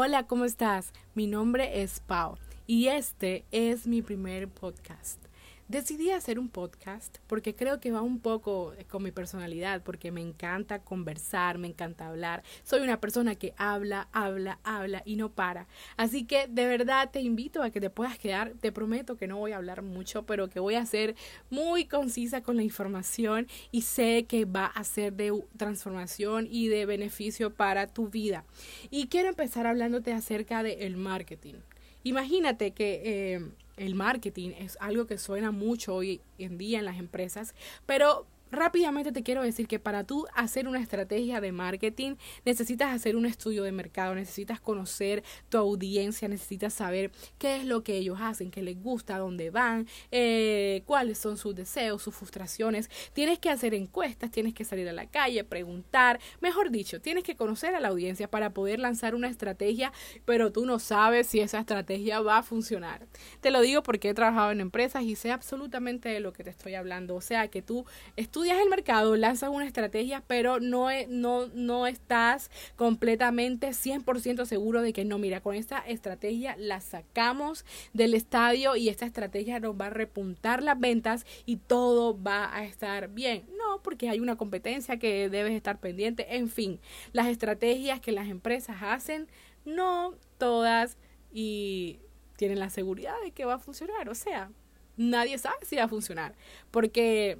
Hola, ¿cómo estás? Mi nombre es Pau y este es mi primer podcast. Decidí hacer un podcast porque creo que va un poco con mi personalidad, porque me encanta conversar, me encanta hablar. Soy una persona que habla, habla, habla y no para. Así que de verdad te invito a que te puedas quedar. Te prometo que no voy a hablar mucho, pero que voy a ser muy concisa con la información y sé que va a ser de transformación y de beneficio para tu vida. Y quiero empezar hablándote acerca del el marketing. Imagínate que eh, el marketing es algo que suena mucho hoy en día en las empresas, pero Rápidamente te quiero decir que para tú hacer una estrategia de marketing necesitas hacer un estudio de mercado, necesitas conocer tu audiencia, necesitas saber qué es lo que ellos hacen, qué les gusta, dónde van, eh, cuáles son sus deseos, sus frustraciones. Tienes que hacer encuestas, tienes que salir a la calle, preguntar, mejor dicho, tienes que conocer a la audiencia para poder lanzar una estrategia, pero tú no sabes si esa estrategia va a funcionar. Te lo digo porque he trabajado en empresas y sé absolutamente de lo que te estoy hablando. O sea, que tú estudias el mercado, lanzas una estrategia, pero no, e, no, no estás completamente 100% seguro de que no, mira, con esta estrategia la sacamos del estadio y esta estrategia nos va a repuntar las ventas y todo va a estar bien. No, porque hay una competencia que debes estar pendiente. En fin, las estrategias que las empresas hacen, no todas y tienen la seguridad de que va a funcionar. O sea, nadie sabe si va a funcionar. Porque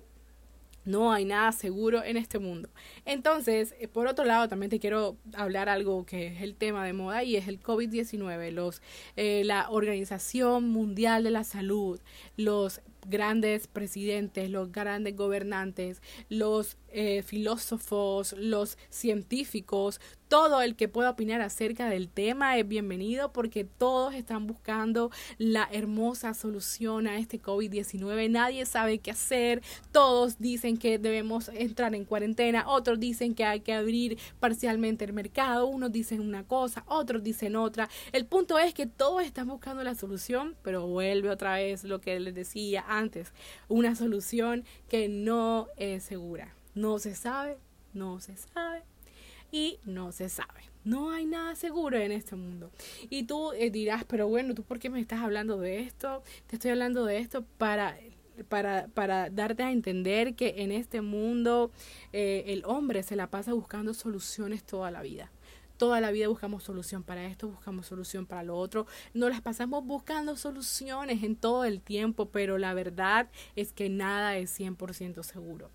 no hay nada seguro en este mundo. Entonces, eh, por otro lado, también te quiero hablar algo que es el tema de moda y es el COVID-19. Los, eh, la Organización Mundial de la Salud, los grandes presidentes, los grandes gobernantes, los eh, filósofos, los científicos, todo el que pueda opinar acerca del tema es bienvenido porque todos están buscando la hermosa solución a este COVID-19. Nadie sabe qué hacer. Todos dicen que debemos entrar en cuarentena. Otros dicen que hay que abrir parcialmente el mercado. Unos dicen una cosa, otros dicen otra. El punto es que todos están buscando la solución, pero vuelve otra vez lo que les decía antes. Una solución que no es segura. No se sabe, no se sabe y no se sabe. No hay nada seguro en este mundo. Y tú eh, dirás, pero bueno, ¿tú por qué me estás hablando de esto? Te estoy hablando de esto para para, para darte a entender que en este mundo eh, el hombre se la pasa buscando soluciones toda la vida. Toda la vida buscamos solución para esto, buscamos solución para lo otro. Nos las pasamos buscando soluciones en todo el tiempo, pero la verdad es que nada es 100% seguro.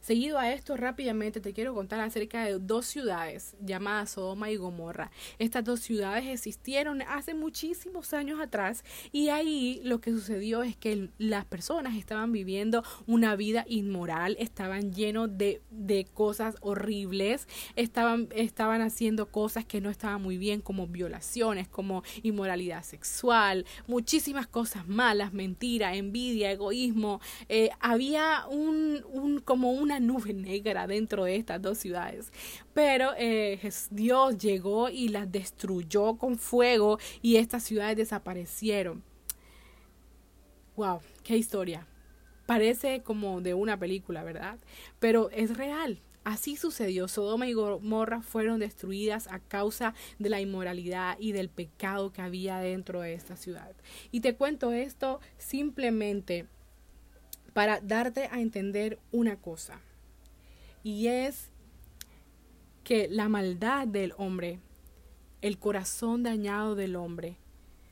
Seguido a esto, rápidamente te quiero contar acerca de dos ciudades llamadas Sodoma y Gomorra. Estas dos ciudades existieron hace muchísimos años atrás y ahí lo que sucedió es que las personas estaban viviendo una vida inmoral, estaban llenos de, de cosas horribles, estaban, estaban haciendo cosas que no estaban muy bien como violaciones, como inmoralidad sexual, muchísimas cosas malas, mentira, envidia, egoísmo. Eh, había un, un como un una nube negra dentro de estas dos ciudades. Pero eh, Dios llegó y las destruyó con fuego y estas ciudades desaparecieron. Wow, qué historia. Parece como de una película, ¿verdad? Pero es real. Así sucedió. Sodoma y Gomorra fueron destruidas a causa de la inmoralidad y del pecado que había dentro de esta ciudad. Y te cuento esto simplemente para darte a entender una cosa. Y es que la maldad del hombre, el corazón dañado del hombre,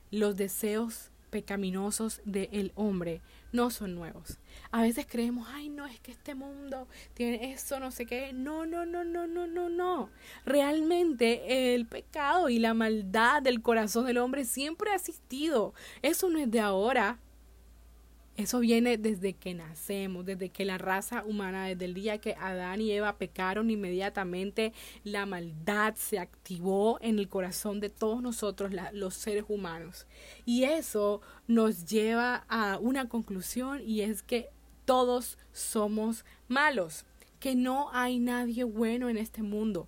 los deseos pecaminosos del hombre no son nuevos. A veces creemos, ay, no, es que este mundo tiene eso, no sé qué. No, no, no, no, no, no, no. Realmente el pecado y la maldad del corazón del hombre siempre ha existido. Eso no es de ahora. Eso viene desde que nacemos, desde que la raza humana, desde el día que Adán y Eva pecaron, inmediatamente la maldad se activó en el corazón de todos nosotros, los seres humanos. Y eso nos lleva a una conclusión y es que todos somos malos, que no hay nadie bueno en este mundo.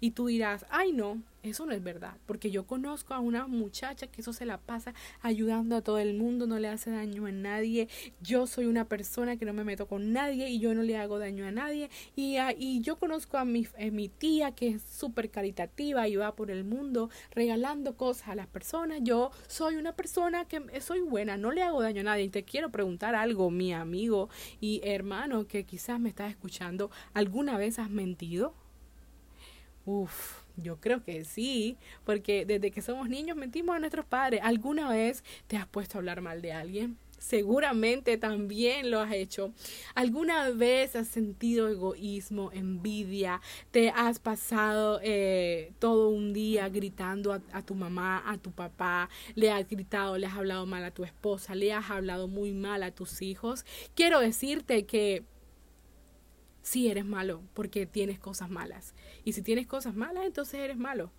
Y tú dirás, ay no, eso no es verdad, porque yo conozco a una muchacha que eso se la pasa ayudando a todo el mundo, no le hace daño a nadie. Yo soy una persona que no me meto con nadie y yo no le hago daño a nadie. Y, y yo conozco a mi, a mi tía que es súper caritativa y va por el mundo regalando cosas a las personas. Yo soy una persona que soy buena, no le hago daño a nadie. Y te quiero preguntar algo, mi amigo y hermano que quizás me estás escuchando, ¿alguna vez has mentido? Uf, yo creo que sí, porque desde que somos niños mentimos a nuestros padres. ¿Alguna vez te has puesto a hablar mal de alguien? Seguramente también lo has hecho. ¿Alguna vez has sentido egoísmo, envidia? ¿Te has pasado eh, todo un día gritando a, a, tu mamá, a tu papá? ¿Le has gritado, le has hablado mal a tu esposa? ¿Le has hablado muy mal a tus hijos? Quiero decirte que sí eres malo porque tienes cosas malas. Y si tienes cosas malas, entonces eres malo.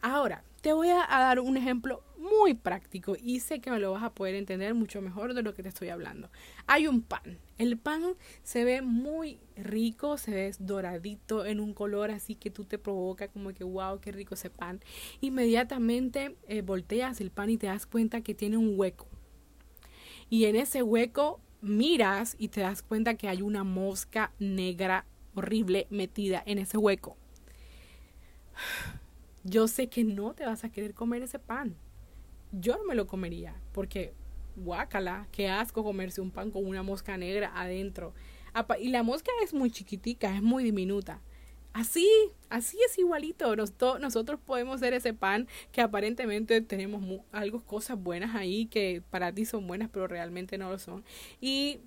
Ahora, te voy a, dar un ejemplo muy práctico y sé que me lo vas a poder entender mucho mejor de lo que te estoy hablando. Hay un pan. El pan se ve muy rico, se ve doradito en un color así que tú te provoca como que wow, qué rico ese pan. Inmediatamente eh, volteas el pan y te das cuenta que tiene un hueco. Y en ese hueco miras y te das cuenta que hay una mosca negra horrible metida en ese hueco. Yo sé que no te vas a querer comer ese pan. Yo no me lo comería porque guácala, qué asco comerse un pan con una mosca negra adentro. Y la mosca es muy chiquitica, es muy diminuta. Así, así es igualito. nosotros podemos ser ese pan que aparentemente tenemos algo, cosas buenas ahí que para ti son buenas, pero realmente no lo son. Y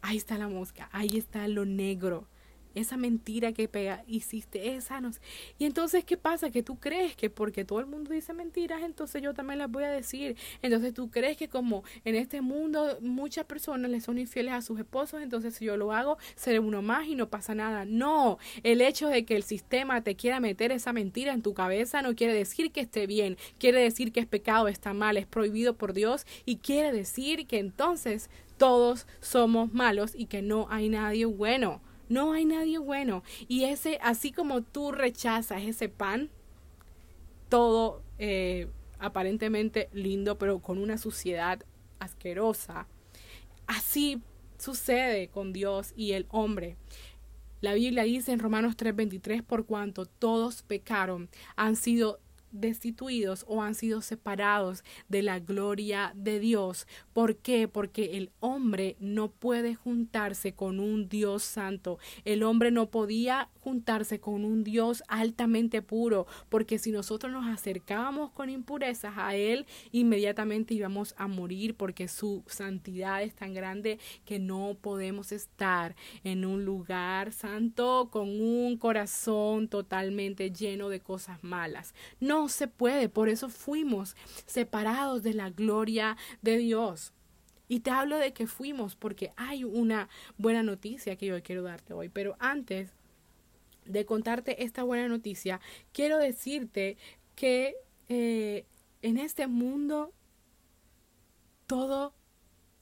ahí está la mosca, ahí está lo negro esa mentira que pega, hiciste, esa no Y entonces, ¿qué pasa? Que tú crees que porque todo el mundo dice mentiras, entonces yo también las voy a decir. Entonces tú crees que como en este mundo muchas personas le son infieles a sus esposos, entonces si yo lo hago, seré uno más y no pasa nada. No, el hecho de que el sistema te quiera meter esa mentira en tu cabeza no quiere decir que esté bien, quiere decir que es pecado, está mal, es prohibido por Dios y quiere decir que entonces todos somos malos y que no hay nadie bueno. No hay nadie bueno. Y ese, así como tú rechazas ese pan, todo eh, aparentemente lindo, pero con una suciedad asquerosa, así sucede con Dios y el hombre. La Biblia dice en Romanos 3:23, por cuanto todos pecaron, han sido destituidos o han sido separados de la gloria de Dios. ¿Por qué? Porque el hombre no puede juntarse con un Dios santo. El hombre no podía juntarse con un Dios altamente puro, porque si nosotros nos acercábamos con impurezas a Él, inmediatamente íbamos a morir, porque su santidad es tan grande que no podemos estar en un lugar santo con un corazón totalmente lleno de cosas malas. No se puede, por eso fuimos separados de la gloria de Dios. Y te hablo de que fuimos porque hay una buena noticia que yo quiero darte hoy. Pero antes de contarte esta buena noticia, quiero decirte que eh, en este mundo todo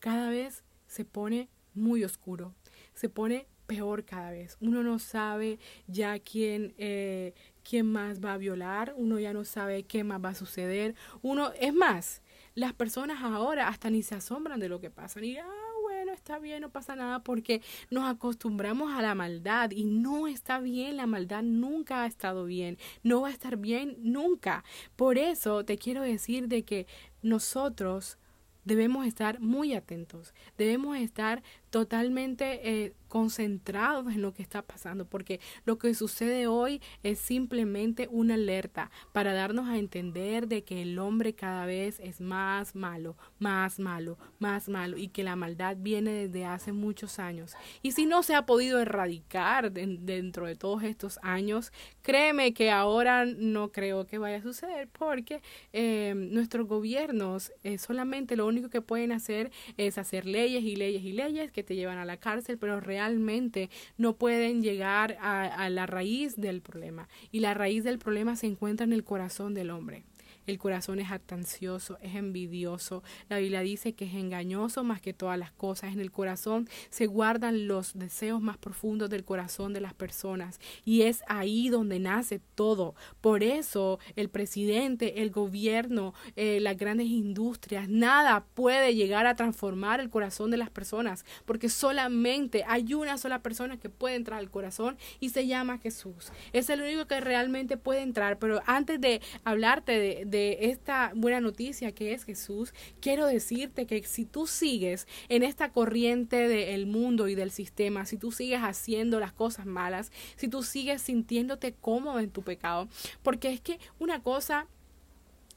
cada vez se pone muy oscuro, se pone peor cada vez. Uno no sabe ya quién, eh, quién más va a violar, uno ya no sabe qué más va a suceder. Uno, es más, las personas ahora hasta ni se asombran de lo que pasa, ni, ah, bueno, está bien, no pasa nada, porque nos acostumbramos a la maldad y no está bien, la maldad nunca ha estado bien, no va a estar bien nunca. Por eso te quiero decir de que nosotros debemos estar muy atentos, debemos estar totalmente eh, concentrados en lo que está pasando, porque lo que sucede hoy es simplemente una alerta para darnos a entender de que el hombre cada vez es más malo, más malo, más malo y que la maldad viene desde hace muchos años. Y si no se ha podido erradicar dentro de todos estos años, créeme que ahora no creo que vaya a suceder porque eh, nuestros gobiernos eh, solamente lo único que pueden hacer es hacer leyes y leyes y leyes que te llevan a la cárcel, pero realmente no pueden llegar a, a la raíz del problema. Y la raíz del problema se encuentra en el corazón del hombre. El corazón es atancioso, es envidioso. La Biblia dice que es engañoso más que todas las cosas. En el corazón se guardan los deseos más profundos del corazón de las personas y es ahí donde nace todo. Por eso el presidente, el gobierno, eh, las grandes industrias, nada puede llegar a transformar el corazón de las personas porque solamente hay una sola persona que puede entrar al corazón y se llama Jesús. Es el único que realmente puede entrar. Pero antes de hablarte de, esta buena noticia que es Jesús, quiero decirte que si tú sigues en esta corriente del mundo y del sistema, si tú sigues haciendo las cosas malas, si tú sigues sintiéndote cómodo en tu pecado, porque es que una cosa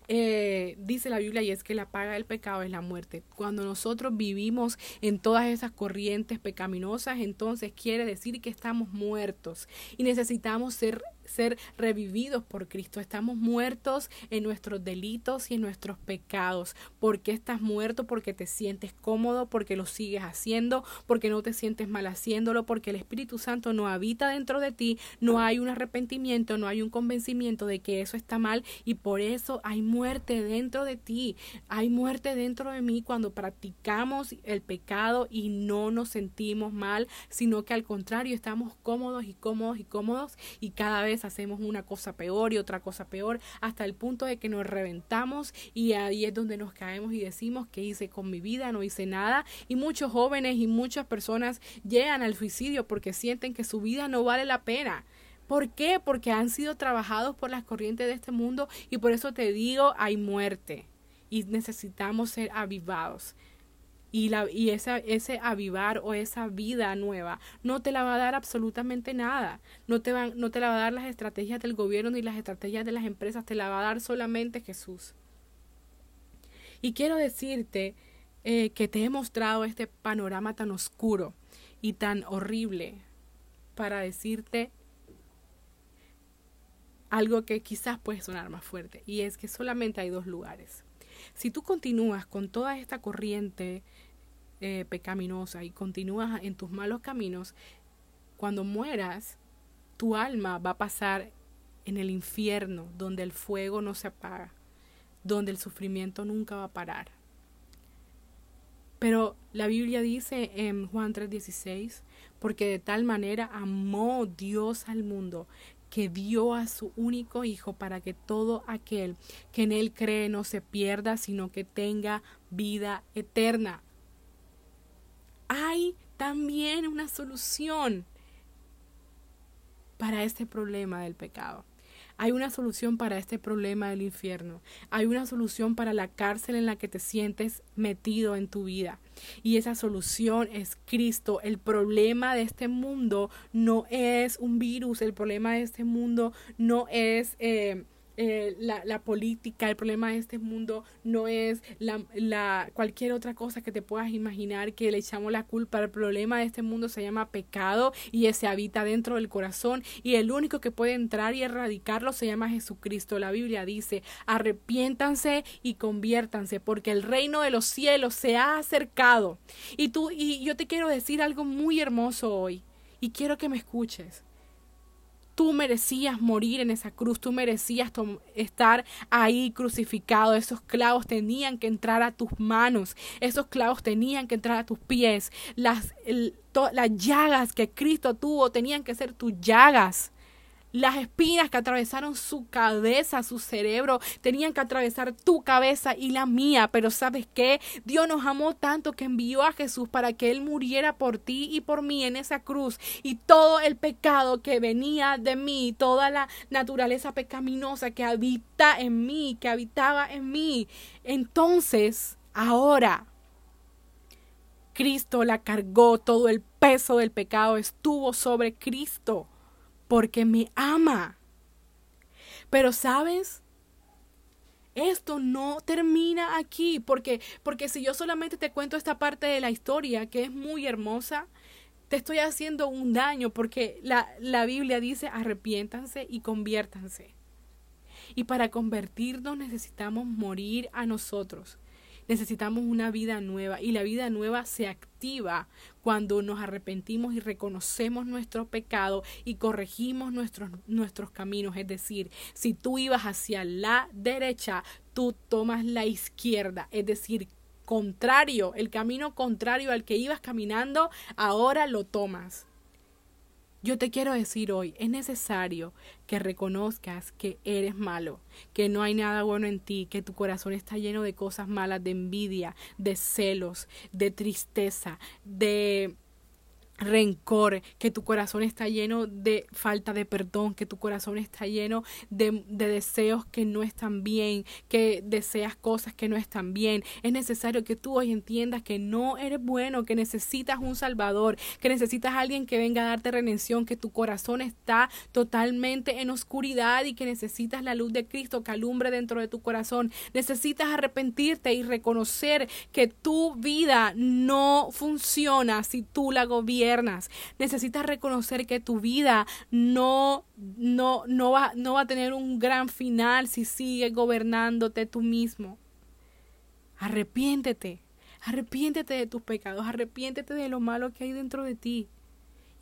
eh, dice la Biblia y es que la paga del pecado es la muerte. Cuando nosotros vivimos en todas esas corrientes pecaminosas, entonces quiere decir que estamos muertos y necesitamos ser ser revividos por Cristo. Estamos muertos en nuestros delitos y en nuestros pecados. ¿Por qué estás muerto? Porque te sientes cómodo, porque lo sigues haciendo, porque no te sientes mal haciéndolo, porque el Espíritu Santo no habita dentro de ti, no hay un arrepentimiento, no hay un convencimiento de que eso está mal y por eso hay muerte dentro de ti. Hay muerte dentro de mí cuando practicamos el pecado y no nos sentimos mal, sino que al contrario estamos cómodos y cómodos y cómodos y cada vez hacemos una cosa peor y otra cosa peor, hasta el punto de que nos reventamos y ahí es donde nos caemos y decimos que hice con mi vida, no hice nada. Y muchos jóvenes y muchas personas llegan al suicidio porque sienten que su vida no vale la pena. ¿Por qué? Porque han sido trabajados por las corrientes de este mundo y por eso te digo, hay muerte y necesitamos ser avivados y, la, y esa, ese avivar o esa vida nueva no te la va a dar absolutamente nada. No te, van, no te la va a dar las estrategias del gobierno ni las estrategias de las empresas, te la va a dar solamente Jesús. Y quiero decirte eh, que te he mostrado este panorama tan oscuro y tan horrible para decirte algo que quizás puede sonar más fuerte, y es que solamente hay dos lugares. Si tú continúas con toda esta corriente eh, pecaminosa y continúas en tus malos caminos, cuando mueras, tu alma va a pasar en el infierno, donde el fuego no se apaga, donde el sufrimiento nunca va a parar. Pero la Biblia dice en Juan 3:16, porque de tal manera amó Dios al mundo que dio a su único Hijo para que todo aquel que en Él cree no se pierda, sino que tenga vida eterna hay también una solución para este problema del pecado. Hay una solución para este problema del infierno. Hay una solución para la cárcel en la que te sientes metido en tu vida. Y esa solución es Cristo. El problema de este mundo no es un virus. El problema de este mundo no es... Eh, eh, la, la, política, el problema de este mundo no es la, la, cualquier otra cosa que te puedas imaginar que le echamos la culpa. El problema de este mundo se llama pecado y ese habita dentro del corazón y el único que puede entrar y erradicarlo se llama Jesucristo. La Biblia dice, arrepiéntanse y conviértanse porque el reino de los cielos se ha acercado. Y tú, y yo te quiero decir algo muy hermoso hoy y quiero que me escuches. Tú merecías morir en esa cruz, tú merecías estar ahí crucificado. Esos clavos tenían que entrar a tus manos, esos clavos tenían que entrar a tus pies. Las, las llagas que Cristo tuvo tenían que ser tus llagas. Las espinas que atravesaron su cabeza, su cerebro, tenían que atravesar tu cabeza y la mía. Pero sabes qué? Dios nos amó tanto que envió a Jesús para que Él muriera por ti y por mí en esa cruz. Y todo el pecado que venía de mí, toda la naturaleza pecaminosa que habita en mí, que habitaba en mí. Entonces, ahora, Cristo la cargó, todo el peso del pecado estuvo sobre Cristo porque me ama. Pero sabes, esto no termina aquí, porque, porque si yo solamente te cuento esta parte de la historia, que es muy hermosa, te estoy haciendo un daño, porque la, la Biblia dice arrepiéntanse y conviértanse. Y para convertirnos necesitamos morir a nosotros. Necesitamos una vida nueva y la vida nueva se activa cuando nos arrepentimos y reconocemos nuestro pecado y corregimos nuestros, nuestros caminos. Es decir, si tú ibas hacia la derecha, tú tomas la izquierda. Es decir, contrario, el camino contrario al que ibas caminando, ahora lo tomas. Yo te quiero decir hoy, es necesario que reconozcas que eres malo, que no hay nada bueno en ti, que tu corazón está lleno de cosas malas, de envidia, de celos, de tristeza, de rencor, que tu corazón está lleno de falta de perdón, que tu corazón está lleno de, de, deseos que no están bien, que deseas cosas que no están bien. Es necesario que tú hoy entiendas que no eres bueno, que necesitas un salvador, que necesitas alguien que venga a darte redención, que tu corazón está totalmente en oscuridad y que necesitas la luz de Cristo que alumbre dentro de tu corazón. Necesitas arrepentirte y reconocer que tu vida no funciona si tú la gobiernas Necesitas reconocer que tu vida no, no, no, va, no va a tener un gran final si sigues gobernándote tú mismo. Arrepiéntete. Arrepiéntete de tus pecados. Arrepiéntete de lo malo que hay dentro de ti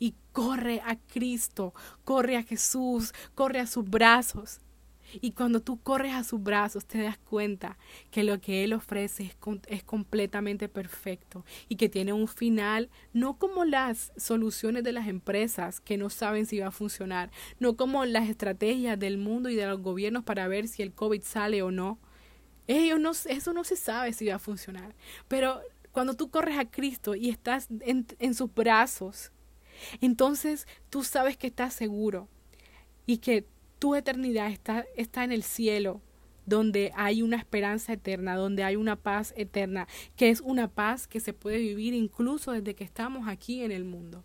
y corre a Cristo, corre a Jesús, corre a sus brazos. Y cuando tú corres a sus brazos te das cuenta que lo que Él ofrece es, es, completamente perfecto y que tiene un final, no como las soluciones de las empresas que no saben si va a funcionar, no como las estrategias del mundo y de los gobiernos para ver si el COVID sale o no. Ellos no eso no se sabe si va a funcionar. Pero cuando tú corres a Cristo y estás en, en sus brazos, entonces tú sabes que estás seguro y que tu eternidad está, está en el cielo, donde hay una esperanza eterna, donde hay una paz eterna, que es una paz que se puede vivir incluso desde que estamos aquí en el mundo.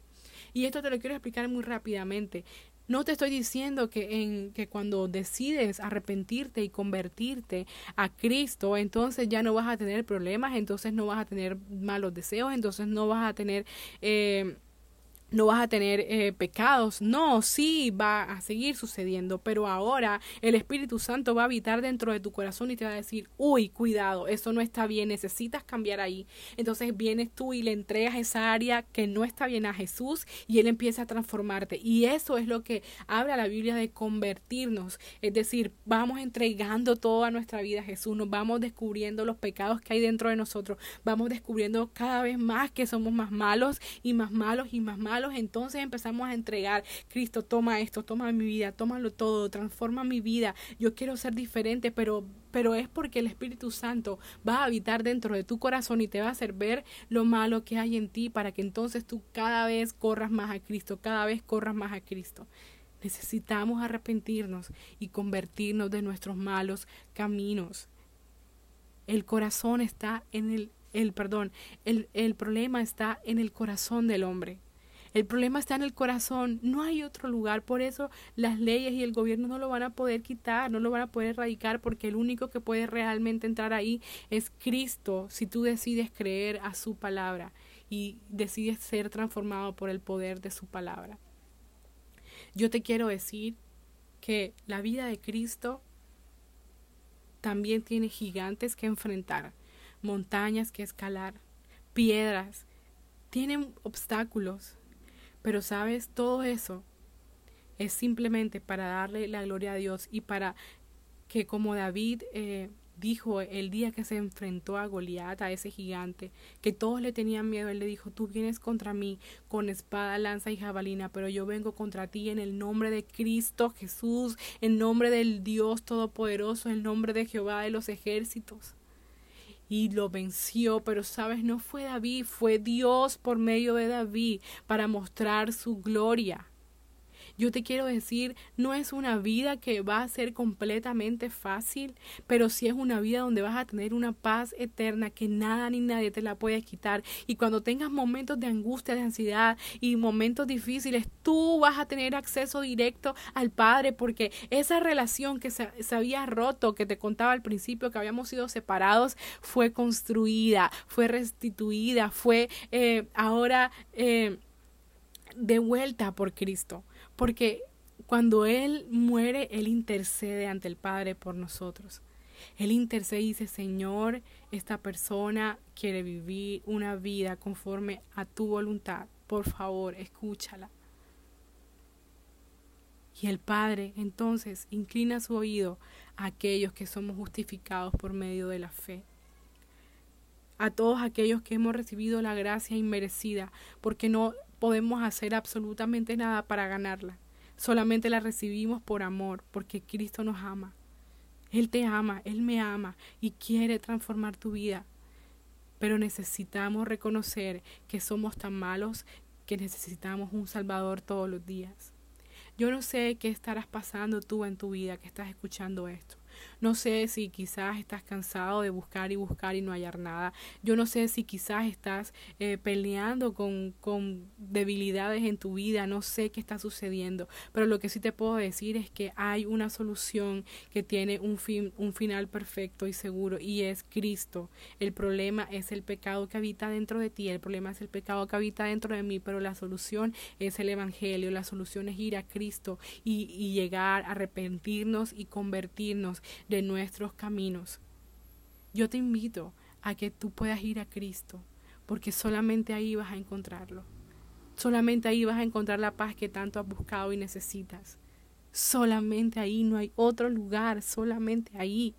Y esto te lo quiero explicar muy rápidamente. No te estoy diciendo que, en, que cuando decides arrepentirte y convertirte a Cristo, entonces ya no vas a tener problemas, entonces no vas a tener malos deseos, entonces no vas a tener eh, no vas a tener eh, pecados. No, sí va a seguir sucediendo, pero ahora el Espíritu Santo va a habitar dentro de tu corazón y te va a decir, uy, cuidado, eso no está bien, necesitas cambiar ahí. Entonces vienes tú y le entregas esa área que no está bien a Jesús y Él empieza a transformarte. Y eso es lo que habla la Biblia de convertirnos. Es decir, vamos entregando toda nuestra vida a Jesús, nos vamos descubriendo los pecados que hay dentro de nosotros, vamos descubriendo cada vez más que somos más malos y más malos y más malos entonces empezamos a entregar, Cristo, toma esto, toma mi vida, tómalo todo, transforma mi vida, yo quiero ser diferente, pero pero es porque el Espíritu Santo va a habitar dentro de tu corazón y te va a hacer ver lo malo que hay en ti para que entonces tú cada vez corras más a Cristo, cada vez corras más a Cristo. Necesitamos arrepentirnos y convertirnos de nuestros malos caminos. El corazón está en el, el perdón, el, el problema está en el corazón del hombre. El problema está en el corazón, no hay otro lugar, por eso las leyes y el gobierno no lo van a poder quitar, no lo van a poder erradicar, porque el único que puede realmente entrar ahí es Cristo, si tú decides creer a su palabra y decides ser transformado por el poder de su palabra. Yo te quiero decir que la vida de Cristo también tiene gigantes que enfrentar, montañas que escalar, piedras, tienen obstáculos, pero sabes, todo eso es simplemente para darle la gloria a Dios y para que como David eh, dijo el día que se enfrentó a Goliat, a ese gigante, que todos le tenían miedo, él le dijo, tú vienes contra mí con espada, lanza y jabalina, pero yo vengo contra ti en el nombre de Cristo Jesús, en nombre del Dios Todopoderoso, en nombre de Jehová de los ejércitos y lo venció, pero sabes, no fue David, fue Dios por medio de David para mostrar su gloria. Yo te quiero decir, no es una vida que va a ser completamente fácil, pero sí es una vida donde vas a tener una paz eterna que nada ni nadie te la puede quitar. Y cuando tengas momentos de angustia, de ansiedad y momentos difíciles, tú vas a tener acceso directo al Padre porque esa relación que se, había roto, que te contaba al principio, que habíamos sido separados, fue construida, fue restituida, fue eh, ahora... Eh, de vuelta por Cristo porque cuando Él muere, Él intercede ante el Padre por nosotros. Él intercede y dice, Señor, esta persona quiere vivir una vida conforme a tu voluntad. Por favor, escúchala. Y el Padre entonces inclina su oído a aquellos que somos justificados por medio de la fe. A todos aquellos que hemos recibido la gracia inmerecida, porque no podemos hacer absolutamente nada para ganarla. Solamente la recibimos por amor, porque Cristo nos ama. Él te ama, Él me ama y quiere transformar tu vida. Pero necesitamos reconocer que somos tan malos que necesitamos un Salvador todos los días. Yo no sé qué estarás pasando tú en tu vida que estás escuchando esto. No sé si quizás estás cansado de buscar y buscar y no hallar nada. Yo no sé si quizás estás eh, peleando con, con debilidades en tu vida. No sé qué está sucediendo. Pero lo que sí te puedo decir es que hay una solución que tiene un, fin, un final perfecto y seguro y es Cristo. El problema es el pecado que habita dentro de ti. El problema es el pecado que habita dentro de mí. Pero la solución es el Evangelio. La solución es ir a Cristo y, y llegar a arrepentirnos y convertirnos de nuestros caminos. Yo te invito a que tú puedas ir a Cristo, porque solamente ahí vas a encontrarlo. Solamente ahí vas a encontrar la paz que tanto has buscado y necesitas. Solamente ahí, no hay otro lugar, solamente ahí.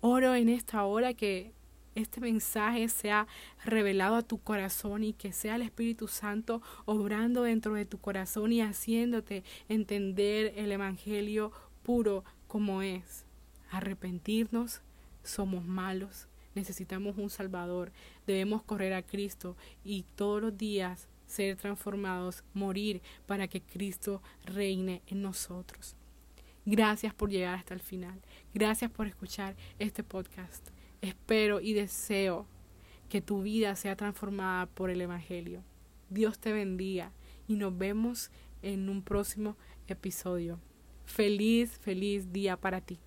Oro en esta hora que este mensaje sea revelado a tu corazón y que sea el Espíritu Santo obrando dentro de tu corazón y haciéndote entender el Evangelio puro como es. Arrepentirnos, somos malos, necesitamos un Salvador, debemos correr a Cristo y todos los días ser transformados, morir para que Cristo reine en nosotros. Gracias por llegar hasta el final. Gracias por escuchar este podcast. Espero y deseo que tu vida sea transformada por el Evangelio. Dios te bendiga y nos vemos en un próximo episodio. Feliz, feliz día para ti.